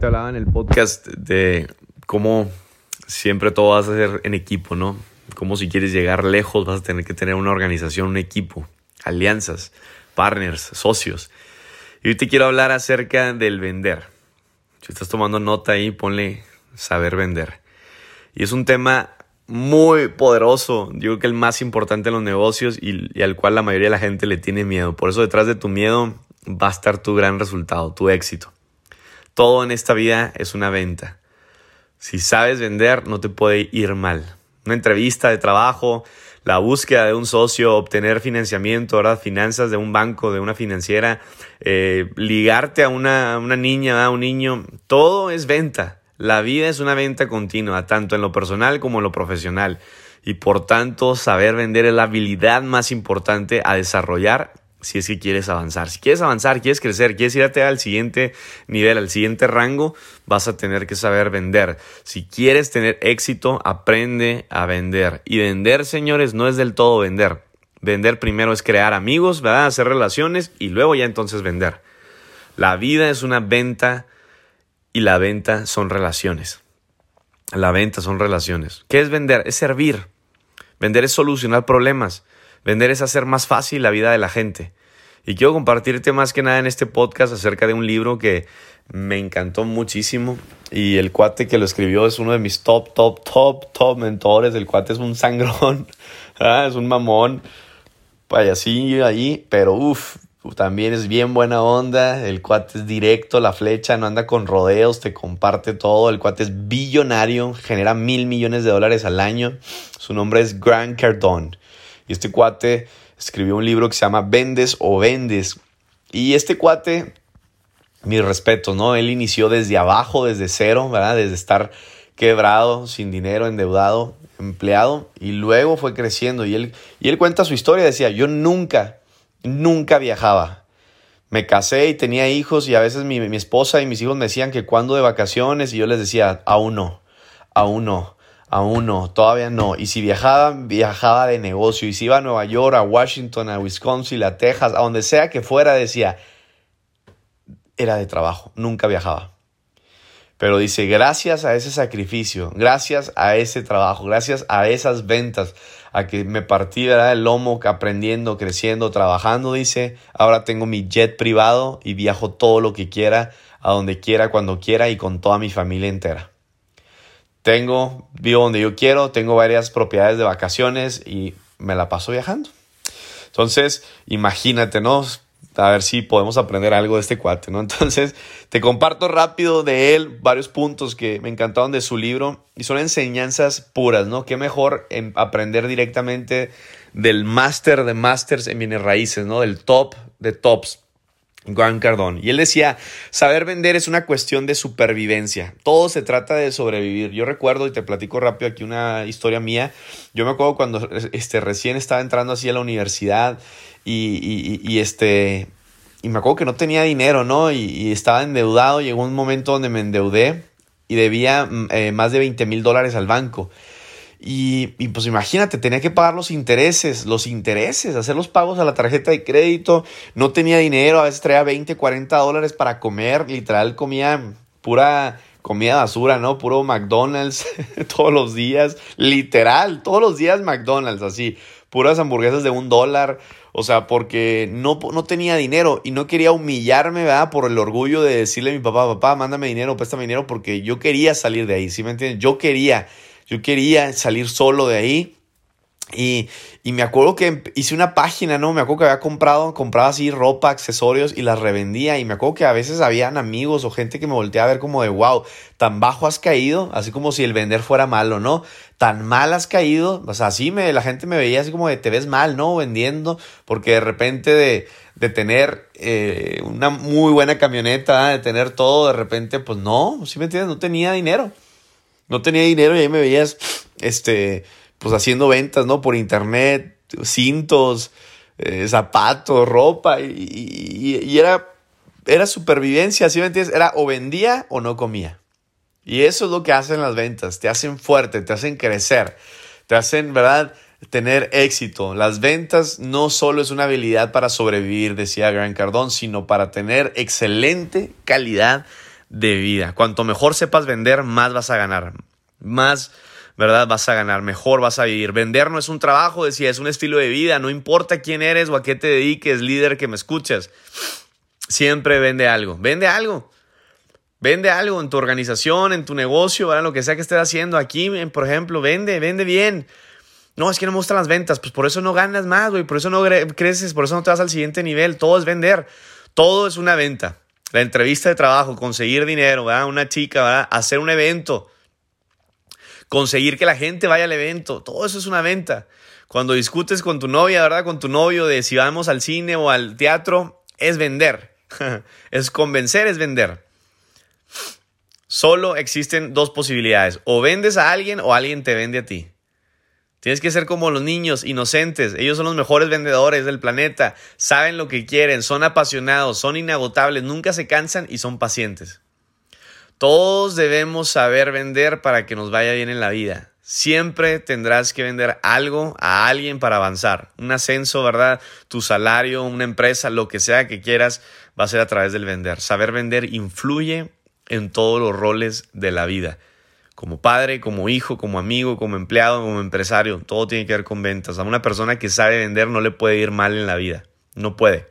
te hablaba en el podcast de cómo siempre todo vas a ser en equipo, ¿no? Como si quieres llegar lejos vas a tener que tener una organización, un equipo, alianzas, partners, socios. Y hoy te quiero hablar acerca del vender. Si estás tomando nota ahí, ponle saber vender. Y es un tema muy poderoso, yo creo que el más importante en los negocios y, al cual la mayoría de la gente le tiene miedo. Por eso detrás de tu miedo va a estar tu gran resultado, tu éxito. Todo en esta vida es una venta. Si sabes vender, no te puede ir mal. Una entrevista de trabajo, la búsqueda de un socio, obtener financiamiento, ¿verdad? finanzas de un banco, de una financiera, eh, ligarte a una, una niña, a un niño, todo es venta. La vida es una venta continua, tanto en lo personal como en lo profesional. Y por tanto, saber vender es la habilidad más importante a desarrollar si es que quieres avanzar. Si quieres avanzar, quieres crecer, quieres irte al siguiente nivel, al siguiente rango, vas a tener que saber vender. Si quieres tener éxito, aprende a vender. Y vender, señores, no es del todo vender. Vender primero es crear amigos, ¿verdad? Hacer relaciones y luego ya entonces vender. La vida es una venta y la venta son relaciones. La venta son relaciones. ¿Qué es vender? Es servir. Vender es solucionar problemas. Vender es hacer más fácil la vida de la gente. Y quiero compartirte más que nada en este podcast acerca de un libro que me encantó muchísimo. Y el cuate que lo escribió es uno de mis top, top, top, top mentores. El cuate es un sangrón, ¿ah? es un mamón, payasillo ahí, pero uff, también es bien buena onda. El cuate es directo, la flecha, no anda con rodeos, te comparte todo. El cuate es billonario, genera mil millones de dólares al año. Su nombre es Grant Cardone. Y este cuate escribió un libro que se llama Vendes o Vendes. Y este cuate, mi respeto, ¿no? Él inició desde abajo, desde cero, ¿verdad? Desde estar quebrado, sin dinero, endeudado, empleado. Y luego fue creciendo. Y él, y él cuenta su historia. Decía, yo nunca, nunca viajaba. Me casé y tenía hijos y a veces mi, mi esposa y mis hijos me decían que cuando de vacaciones y yo les decía, aún no, aún no. Aún no, todavía no. Y si viajaba, viajaba de negocio. Y si iba a Nueva York, a Washington, a Wisconsin, a Texas, a donde sea que fuera, decía, era de trabajo, nunca viajaba. Pero dice, gracias a ese sacrificio, gracias a ese trabajo, gracias a esas ventas, a que me partí el lomo aprendiendo, creciendo, trabajando, dice, ahora tengo mi jet privado y viajo todo lo que quiera, a donde quiera, cuando quiera y con toda mi familia entera tengo, vivo donde yo quiero, tengo varias propiedades de vacaciones y me la paso viajando. Entonces, imagínate, ¿no? A ver si podemos aprender algo de este cuate, ¿no? Entonces, te comparto rápido de él varios puntos que me encantaron de su libro y son enseñanzas puras, ¿no? Qué mejor en aprender directamente del máster de másters en bienes raíces, ¿no? Del top de tops. Grant Cardone. Y él decía, saber vender es una cuestión de supervivencia. Todo se trata de sobrevivir. Yo recuerdo, y te platico rápido aquí una historia mía, yo me acuerdo cuando este, recién estaba entrando así a la universidad y, y, este, y me acuerdo que no tenía dinero, ¿no? Y, estaba endeudado. Llegó un momento donde me endeudé y debía mm, eh, más de 20 mil dólares al banco. Y, pues imagínate, tenía que pagar los intereses, los intereses, hacer los pagos a la tarjeta de crédito. No tenía dinero, a veces traía 20, 40 dólares para comer. Literal comía pura comida basura, ¿no? Puro McDonald's todos los días. Literal, todos los días McDonald's, así. Puras hamburguesas de un dólar. O sea, porque no, no tenía dinero y no quería humillarme, ¿verdad? Por el orgullo de decirle a mi papá, papá, mándame dinero, préstame dinero, porque yo quería salir de ahí, ¿sí me entiendes? Yo quería. Yo quería salir solo de ahí. Y, me acuerdo que hice una página, ¿no? Me acuerdo que había comprado, compraba así ropa, accesorios y las revendía. Y me acuerdo que a veces habían amigos o gente que me volteaba a ver como de, wow, tan bajo has caído, así como si el vender fuera malo, ¿no? Tan mal has caído, o sea, así me, la gente me veía así como de, te ves mal, ¿no? Vendiendo, porque de repente de, de tener eh, una muy buena camioneta, de tener todo, de repente, pues no, ¿sí me entiendes? No tenía dinero no tenía dinero y ahí me veías, este, pues haciendo ventas, ¿no? Por internet, cintos, eh, zapatos, ropa, y, era, era supervivencia, ¿sí me entiendes? Era o vendía o no comía. Y eso es lo que hacen las ventas, te hacen fuerte, te hacen crecer, te hacen, ¿verdad? Tener éxito. Las ventas no solo es una habilidad para sobrevivir, decía Gran Cardón, sino para tener excelente calidad de vida. Cuanto mejor sepas vender, más vas a ganar. Más, ¿verdad? Vas a ganar, mejor vas a vivir. Vender no es un trabajo, decía, es un estilo de vida. No importa quién eres o a qué te dediques, líder que me escuchas. Siempre vende algo. Vende algo. Vende algo en tu organización, en tu negocio, ¿verdad? lo que sea que estés haciendo aquí, por ejemplo, vende, vende bien. No, es que no me gustan las ventas, pues por eso no ganas más, güey, por eso no creces, por eso no te vas al siguiente nivel. Todo es vender, todo es una venta. La entrevista de trabajo, conseguir dinero. Una chica, ¿verdad? Hacer un evento, conseguir que la gente vaya al evento, todo eso es una venta. Cuando discutes con tu novia, ¿verdad? Con tu novio de si vamos al cine o al teatro, es vender. es convencer, es vender. Solo existen dos posibilidades. O vendes a alguien o alguien te vende a ti. Tienes que ser como los niños, inocentes. Ellos son los mejores vendedores del planeta. Saben lo que quieren, son apasionados, son inagotables, nunca se cansan y son pacientes. Todos debemos saber vender para que nos vaya bien en la vida. Siempre tendrás que vender algo a alguien para avanzar. Un ascenso, ¿verdad? Tu salario, una empresa, lo que sea que quieras, va a ser a través del vender. Saber vender influye en todos los roles de la vida. Como padre, como hijo, como amigo, como empleado, como empresario, todo tiene que ver con ventas. A una persona que sabe vender no le puede ir mal en la vida. No puede.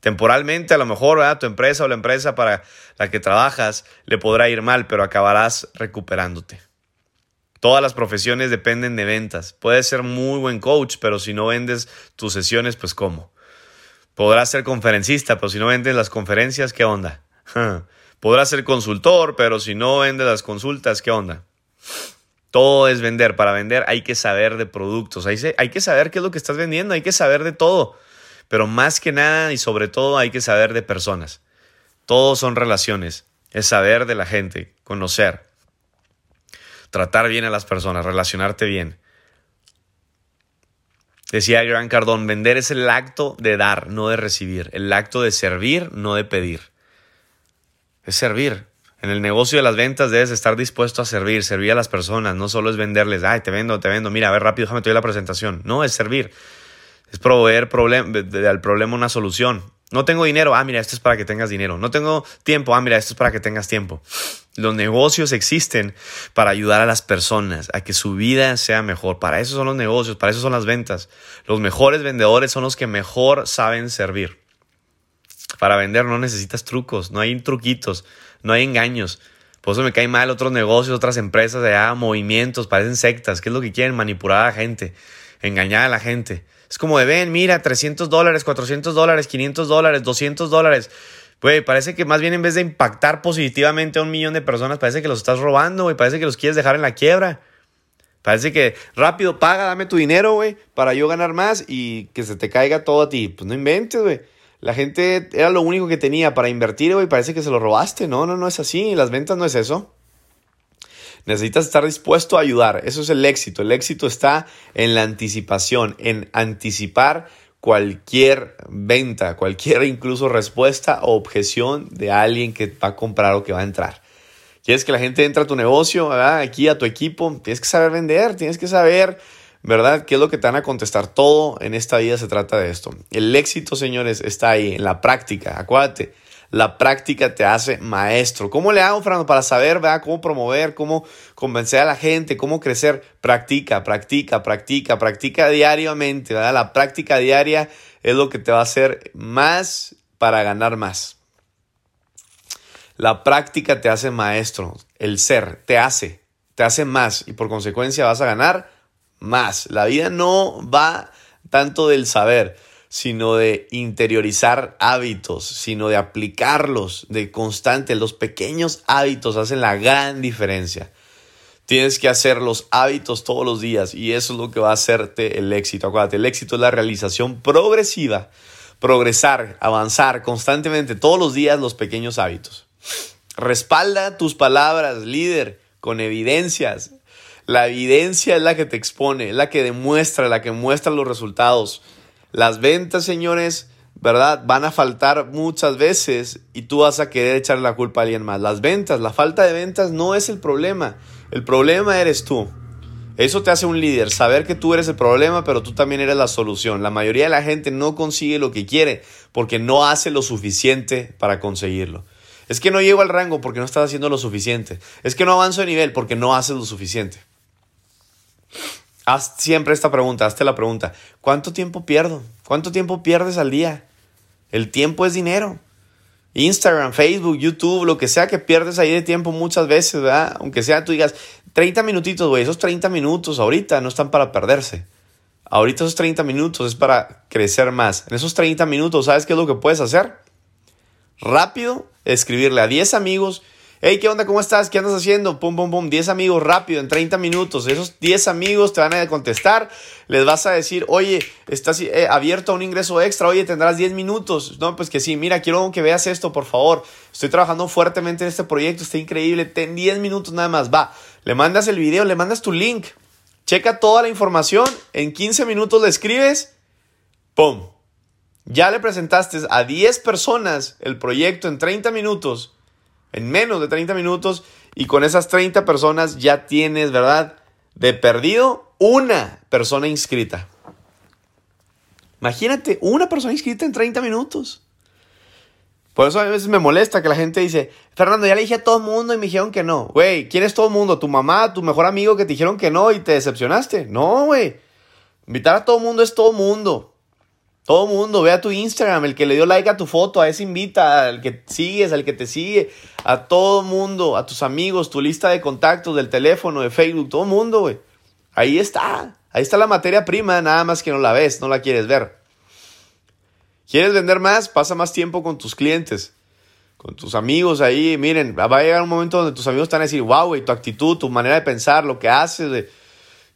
Temporalmente, a lo mejor, a tu empresa o la empresa para la que trabajas le podrá ir mal, pero acabarás recuperándote. Todas las profesiones dependen de ventas. Puedes ser muy buen coach, pero si no vendes tus sesiones, pues ¿cómo? Podrás ser conferencista, pero si no vendes las conferencias, ¿qué onda? Podrás ser consultor, pero si no vendes las consultas, ¿qué onda? Todo es vender. Para vender hay que saber de productos, hay, que saber qué es lo que estás vendiendo, hay que saber de todo. Pero más que nada y sobre todo hay que saber de personas. Todos son relaciones. Es saber de la gente, conocer, tratar bien a las personas, relacionarte bien. Decía Gran Cardón, vender es el acto de dar, no de recibir, el acto de servir, no de pedir es servir. En el negocio de las ventas debes estar dispuesto a servir, servir a las personas, no solo es venderles, ay, te vendo, te vendo, mira, a ver rápido, déjame te doy la presentación. No, es servir. Es proveer al problema una solución. No tengo dinero, ah, mira, esto es para que tengas dinero. No tengo tiempo, ah, mira, esto es para que tengas tiempo. Los negocios existen para ayudar a las personas a que su vida sea mejor. Para eso son los negocios, para eso son las ventas. Los mejores vendedores son los que mejor saben servir. Para vender no necesitas trucos, no hay truquitos, no hay engaños. Por eso me cae mal otros negocios, otras empresas, allá, movimientos, parecen sectas. ¿Qué es lo que quieren? Manipular a la gente, engañar a la gente. Es como de, ven, mira, 300 dólares, 400 dólares, 500 dólares, 200 dólares. Güey, parece que más bien en vez de impactar positivamente a un millón de personas, parece que los estás robando, güey. Parece que los quieres dejar en la quiebra. Parece que rápido paga, dame tu dinero, güey, para yo ganar más y que se te caiga todo a ti. Pues no inventes, güey. La gente era lo único que tenía para invertir, güey, parece que se lo robaste. No, no, no es así. Las ventas no es eso. Necesitas estar dispuesto a ayudar. Eso es el éxito. El éxito está en la anticipación, en anticipar cualquier venta, cualquier incluso respuesta o objeción de alguien que va a comprar o que va a entrar. Quieres que la gente entre a tu negocio, aquí a tu equipo, tienes que saber vender, tienes que saber ¿verdad? ¿Qué es lo que te van a contestar? Todo en esta vida se trata de esto. El éxito, señores, está ahí, en la práctica. Acuérdate, la práctica te hace maestro. ¿Cómo le hago, Fernando, para saber, ¿verdad? Cómo promover, cómo convencer a la gente, cómo crecer? Practica, practica, practica, practica diariamente, ¿verdad? La práctica diaria es lo que te va a hacer más para ganar más. La práctica te hace maestro. El ser te hace, te hace más y por consecuencia vas a ganar más. La vida no va tanto del saber, sino de interiorizar hábitos, sino de aplicarlos de constante. Los pequeños hábitos hacen la gran diferencia. Tienes que hacer los hábitos todos los días y eso es lo que va a hacerte el éxito. Acuérdate, el éxito es la realización progresiva, progresar, avanzar constantemente todos los días los pequeños hábitos. Respalda tus palabras, líder, con evidencias. La evidencia es la que te expone, es la que demuestra, la que muestra los resultados. Las ventas, señores, ¿verdad? Van a faltar muchas veces y tú vas a querer echarle la culpa a alguien más. Las ventas, la falta de ventas no es el problema. El problema eres tú. Eso te hace un líder, saber que tú eres el problema, pero tú también eres la solución. La mayoría de la gente no consigue lo que quiere porque no hace lo suficiente para conseguirlo. Es que no llego al rango porque no estás haciendo lo suficiente. Es que no avanzo de nivel porque no haces lo suficiente. Haz siempre esta pregunta, hazte la pregunta. ¿Cuánto tiempo pierdo? ¿Cuánto tiempo pierdes al día? El tiempo es dinero. Instagram, Facebook, YouTube, lo que sea que pierdes ahí de tiempo muchas veces, ¿verdad? Aunque sea tú digas 30 minutitos, güey, esos 30 minutos ahorita no están para perderse. Ahorita esos 30 minutos es para crecer más. En esos 30 minutos, ¿sabes qué es lo que puedes hacer? Rápido, escribirle a 10 amigos Hey, ¿qué onda? ¿Cómo estás? ¿Qué andas haciendo? Pum, pum, pum. 10 amigos rápido en 30 minutos. Esos 10 amigos te van a contestar. Les vas a decir, oye, estás eh, abierto a un ingreso extra. Oye, tendrás 10 minutos. No, pues que sí. Mira, quiero que veas esto, por favor. Estoy trabajando fuertemente en este proyecto. Está increíble. Ten 10 minutos nada más. Va. Le mandas el video, le mandas tu link. Checa toda la información. En 15 minutos le escribes. ¡Pum! Ya le presentaste a 10 personas el proyecto en 30 minutos en menos de 30 minutos y con esas 30 personas ya tienes, ¿verdad? De perdido una persona inscrita. Imagínate, una persona inscrita en 30 minutos. Por eso a veces me molesta que la gente dice, Fernando, ya le dije a todo el mundo y me dijeron que no. Güey, ¿quién es todo el mundo? ¿Tu mamá, tu mejor amigo que te dijeron que no y te decepcionaste? No, güey. Invitar a todo el mundo es todo el mundo. Todo el mundo, ve a tu Instagram, el que le dio like a tu foto, a ese invita, al que sigues, al que te sigue, a todo mundo, a tus amigos, tu lista de contactos del teléfono, de Facebook, todo el mundo, güey. Ahí está, ahí está la materia prima, nada más que no la ves, no la quieres ver. ¿Quieres vender más? Pasa más tiempo con tus clientes, con tus amigos ahí. Miren, va a llegar un momento donde tus amigos van a decir, wow, güey, tu actitud, tu manera de pensar, lo que haces, güey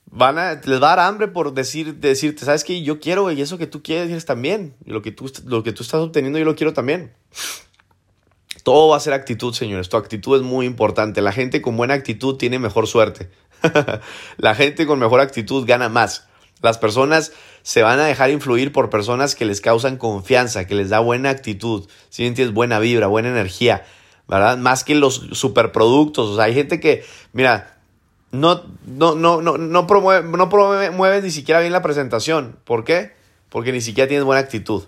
van a, les va a dar hambre por decir, decirte, ¿sabes qué? Yo quiero, y eso que tú quieres también. Lo que, tú, lo que tú estás obteniendo yo lo quiero también. Todo va a ser actitud, señores. Tu actitud es muy importante. La gente con buena actitud tiene mejor suerte. la gente con mejor actitud gana más. Las personas se van a dejar influir por personas que les causan confianza, que les da buena actitud, si entiendes, buena vibra, buena energía, ¿verdad? Más que los superproductos. O sea, hay gente que, mira, no, no, no, no, no, promueve, no promueve, ni siquiera bien la presentación. ¿Por qué? Porque ni siquiera tienes buena actitud.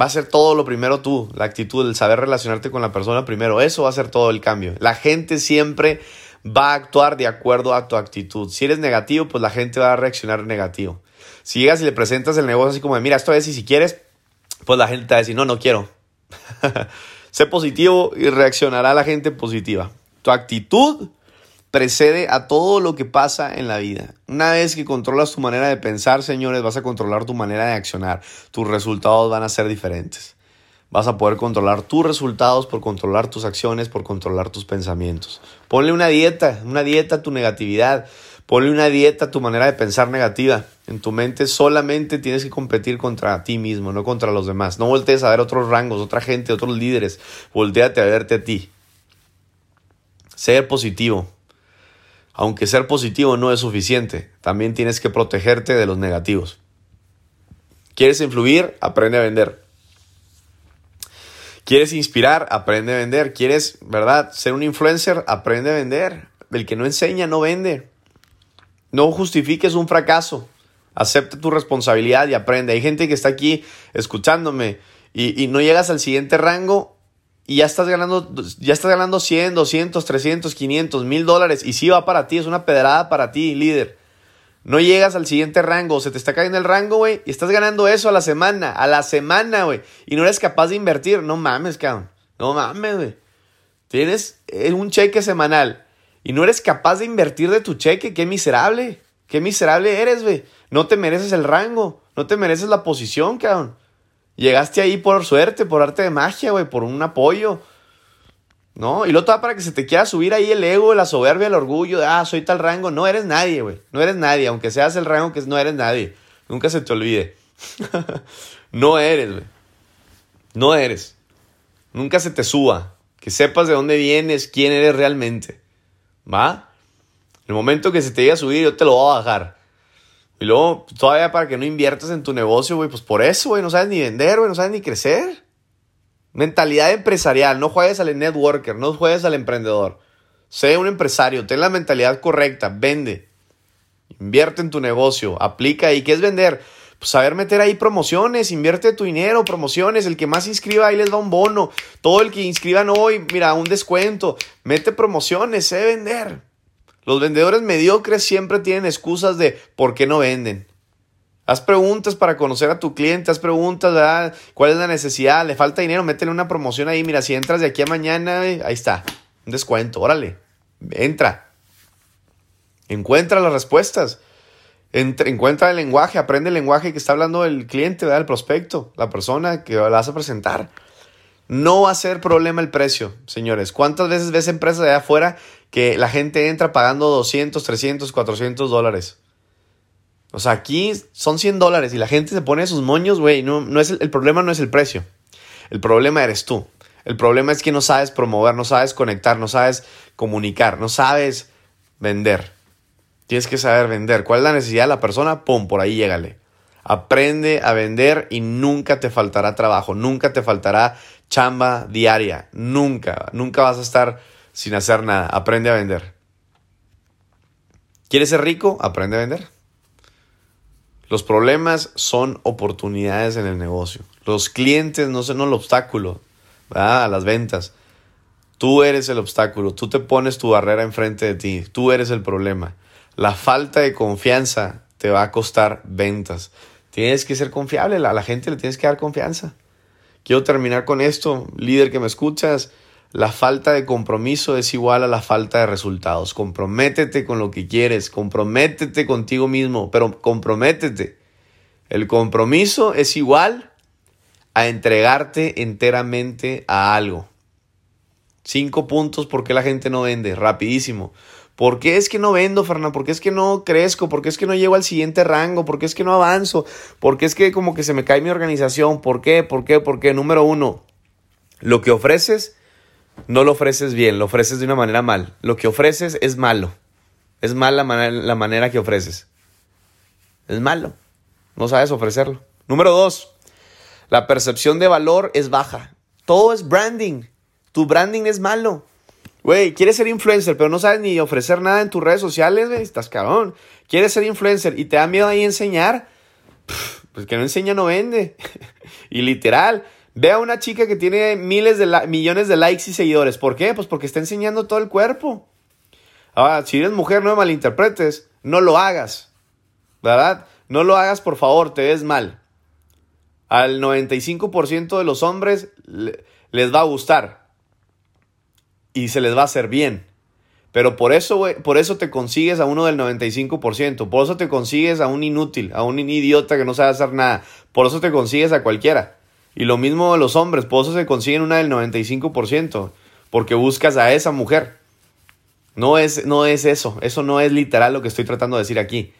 Va a ser todo lo primero tú, la actitud, el saber relacionarte con la persona primero. Eso va a ser todo el cambio. La gente siempre va a actuar de acuerdo a tu actitud. Si eres negativo, pues la gente va a reaccionar negativo. Si llegas y le presentas el negocio así como de, mira, esto es y si quieres, pues la gente te va a decir, no, no quiero. sé positivo y reaccionará la gente positiva. Tu actitud precede a todo lo que pasa en la vida. Una vez que controlas tu manera de pensar, señores, vas a controlar tu manera de accionar. Tus resultados van a ser diferentes. Vas a poder controlar tus resultados por controlar tus acciones, por controlar tus pensamientos. Ponle una dieta, una dieta a tu negatividad. Ponle una dieta a tu manera de pensar negativa. En tu mente solamente tienes que competir contra ti mismo, no contra los demás. No voltees a ver otros rangos, otra gente, otros líderes. Volteate a verte a ti. Ser positivo, aunque ser positivo no es suficiente, también tienes que protegerte de los negativos. ¿Quieres influir? Aprende a vender. ¿Quieres inspirar? Aprende a vender. ¿Quieres, verdad, ser un influencer? Aprende a vender. El que no enseña no vende. No justifiques un fracaso. Acepta tu responsabilidad y aprende. Hay gente que está aquí escuchándome y, no llegas al siguiente rango y ya estás ganando, ya estás ganando 100, 200, 300, 500, 1000 dólares y sí va para ti, es una pedrada para ti, líder. No llegas al siguiente rango, se te está cayendo el rango, güey, y estás ganando eso a la semana, a la semana, güey, y no eres capaz de invertir, no mames, cabrón, no mames, güey. Tienes eh, un cheque semanal y no eres capaz de invertir de tu cheque, qué miserable, qué miserable eres, güey. No te mereces el rango, no te mereces la posición, cabrón. Llegaste ahí por suerte, por arte de magia, güey, por un apoyo. ¿No? Y lo todo para que se te quiera subir ahí el ego, la soberbia, el orgullo ah, soy tal rango. No eres nadie, güey. No eres nadie. Aunque seas el rango que no eres nadie. Nunca se te olvide. no eres, güey. No eres. Nunca se te suba. Que sepas de dónde vienes, quién eres realmente. ¿Va? El momento que se te llegue a subir, yo te lo voy a bajar. Y luego, todavía para que no inviertas en tu negocio, güey, pues por eso, güey, no sabes ni vender, güey, no sabes ni crecer. Mentalidad empresarial, no juegues al networker, no juegues al emprendedor. Sé un empresario, ten la mentalidad correcta, vende. Invierte en tu negocio, aplica ahí. ¿Qué es vender? pues saber meter ahí promociones, invierte tu dinero, promociones, el que más inscriba ahí les da un bono, todo el que inscriban hoy, mira, un descuento, mete promociones, sé vender. Los vendedores mediocres siempre tienen excusas de por qué no venden. Haz preguntas para conocer a tu cliente, haz preguntas, ¿verdad? ¿Cuál es la necesidad? ¿Le falta dinero? Métele una promoción ahí. Mira, si entras de aquí a mañana, ahí está. Un descuento, órale. Entra. Encuentra las respuestas. encuentra el lenguaje, aprende el lenguaje que está hablando el cliente, ¿verdad? el prospecto, la persona que la vas a presentar. No va a ser problema el precio, señores. ¿Cuántas veces ves empresas de allá afuera que la gente entra pagando 200, 300, 400 dólares? O sea, aquí son 100 dólares y la gente se pone sus moños, güey. No, no es el, problema no es el precio. El problema eres tú. El problema es que no sabes promover, no sabes conectar, no sabes comunicar, no sabes vender. Tienes que saber vender. ¿Cuál es la necesidad de la persona? Pum, por ahí llégale. Aprende a vender y nunca te faltará trabajo, nunca te faltará chamba diaria, nunca, nunca vas a estar sin hacer nada. Aprende a vender. ¿Quieres ser rico? Aprende a vender. Los problemas son oportunidades en el negocio. Los clientes no son el obstáculo a las ventas. Tú eres el obstáculo, tú te pones tu barrera enfrente de ti, tú eres el problema. La falta de confianza te va a costar ventas. Tienes que ser confiable, a la gente le tienes que dar confianza. Quiero terminar con esto, líder que me escuchas. La falta de compromiso es igual a la falta de resultados. Comprométete con lo que quieres, comprométete contigo mismo, pero comprométete. El compromiso es igual a entregarte enteramente a algo. Cinco puntos por qué la gente no vende, rapidísimo. ¿Por qué es que no vendo, Fernando? ¿Por qué es que no crezco? ¿Por qué es que no llego al siguiente rango? ¿Por qué es que no avanzo? ¿Por qué es que como que se me cae mi organización? ¿Por qué? ¿Por qué? ¿Por qué? Número uno, lo que ofreces no lo ofreces bien, lo ofreces de una manera mal. Lo que ofreces es malo. Es mala la manera que ofreces. Es malo. No sabes ofrecerlo. Número dos, la percepción de valor es baja. Todo es branding. Tu branding es malo. Güey, quieres ser influencer, pero no sabes ni ofrecer nada en tus redes sociales, güey. Estás cabrón. Quieres ser influencer y te da miedo ahí enseñar. pues que no enseña no vende. y literal, Ve a una chica que tiene miles de millones de likes y seguidores. ¿Por qué? Pues porque está enseñando todo el cuerpo. Ahora, si eres mujer, no me malinterpretes. No lo hagas. ¿Verdad? No lo hagas, por favor, te ves mal. Al 95% de los hombres les va a gustar. Y se les va a hacer bien. Pero por eso, por eso te consigues a uno del 95%. Por eso te consigues a un inútil, a un idiota que no sabe hacer nada. Por eso te consigues a cualquiera. Y lo mismo los hombres, por eso se consiguen una del 95%, porque buscas a esa mujer. No es, no es eso, eso no es literal lo que estoy tratando de decir aquí.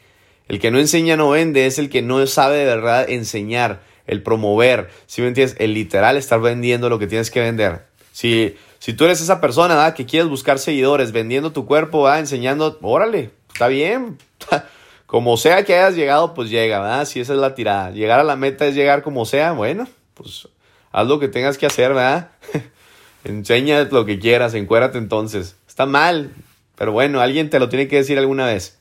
El que no enseña no vende, es el que no sabe de verdad enseñar, el promover, si me entiendes? El literal estar vendiendo lo que tienes que vender. Si, si tú eres esa persona que quieres buscar seguidores vendiendo tu cuerpo, ¿verdad? enseñando, órale, está bien. como sea que hayas llegado, pues llega, ¿verdad? Si esa es la tirada. Llegar a la meta es llegar como sea, bueno, pues haz lo que tengas que hacer, ¿verdad? Enseña lo que quieras, encuérate entonces. Está mal, pero bueno, alguien te lo tiene que decir alguna vez.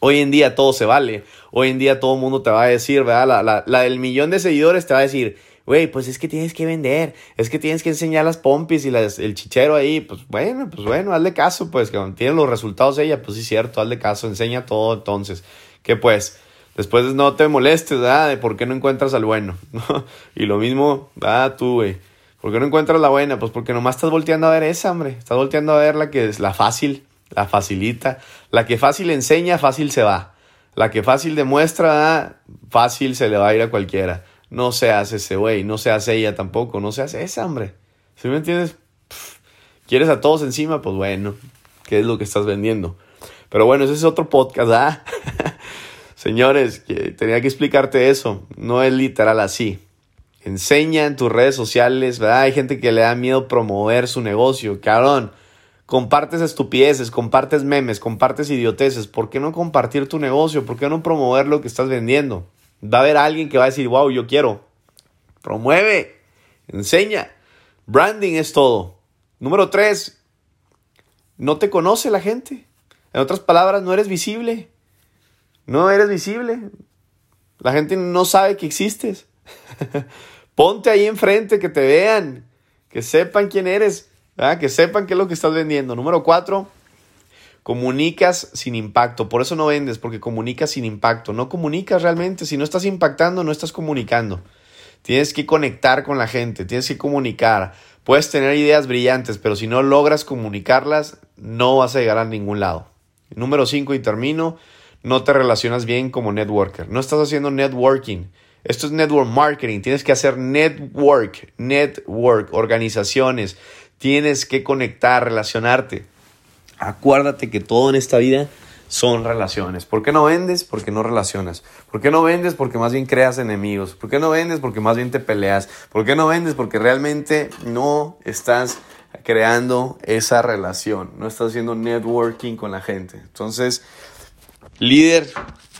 Hoy en día todo se vale. Hoy en día todo el mundo te va a decir, ¿verdad? La, la, del millón de seguidores te va a decir, güey, pues es que tienes que vender, es que tienes que enseñar las pompis y las, el chichero ahí. Pues bueno, pues bueno, hazle caso, pues que tiene los resultados ella, pues sí, cierto, hazle caso, enseña todo entonces. Que pues, Después no te molestes, ¿verdad? De por qué no encuentras al bueno. y lo mismo, ¿verdad? Tú, güey. ¿Por qué no encuentras la buena? Pues porque nomás estás volteando a ver esa, hombre. Estás volteando a ver la que es la fácil, la facilita. La que fácil enseña, fácil se va. La que fácil demuestra, ¿verdad? fácil se le va a ir a cualquiera. No seas ese güey, no seas ella tampoco, no seas esa, hombre. ¿Sí me entiendes? ¿Quieres a todos encima? Pues bueno, ¿qué es lo que estás vendiendo? Pero bueno, ese es otro podcast, ¿ah? Señores, tenía que explicarte eso. No es literal así. Enseña en tus redes sociales, ¿verdad? Hay gente que le da miedo promover su negocio. Cabrón, compartes estupideces, compartes memes, compartes idioteces. ¿Por qué no compartir tu negocio? ¿Por qué no promover lo que estás vendiendo? Va a haber alguien que va a decir, wow, yo quiero. Promueve, enseña. Branding es todo. Número tres, no te conoce la gente. En otras palabras, no eres visible. No eres visible. La gente no sabe que existes. Ponte ahí enfrente, que te vean, que sepan quién eres, que sepan qué es lo que estás vendiendo. Número cuatro, comunicas sin impacto. Por eso no vendes, porque comunicas sin impacto. No comunicas realmente. Si no estás impactando, no estás comunicando. Tienes que conectar con la gente, tienes que comunicar. Puedes tener ideas brillantes, pero si no logras comunicarlas, no vas a llegar a ningún lado. Número 5 y termino, no te relacionas bien como networker. No estás haciendo networking. Esto es network marketing. Tienes que hacer network, network, organizaciones. Tienes que conectar, relacionarte. Acuérdate que todo en esta vida son relaciones. ¿Por qué no vendes? Porque no relacionas. ¿Por qué no vendes? Porque más bien creas enemigos. ¿Por qué no vendes? Porque más bien te peleas. ¿Por qué no vendes? Porque realmente no estás creando esa relación. No estás haciendo networking con la gente. Entonces, líder,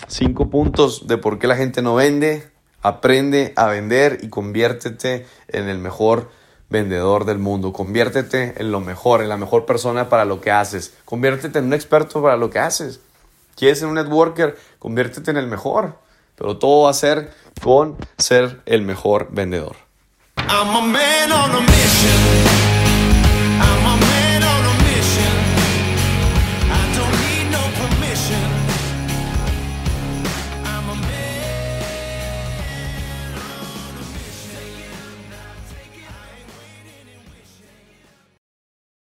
cinco puntos de por qué la gente no vende. Aprende a vender y conviértete en el mejor vendedor del mundo. Conviértete en lo mejor, en la mejor persona para lo que haces. Conviértete en un experto para lo que haces. ¿Quieres ser un networker? Conviértete en el mejor. Pero todo va a ser con ser el mejor vendedor.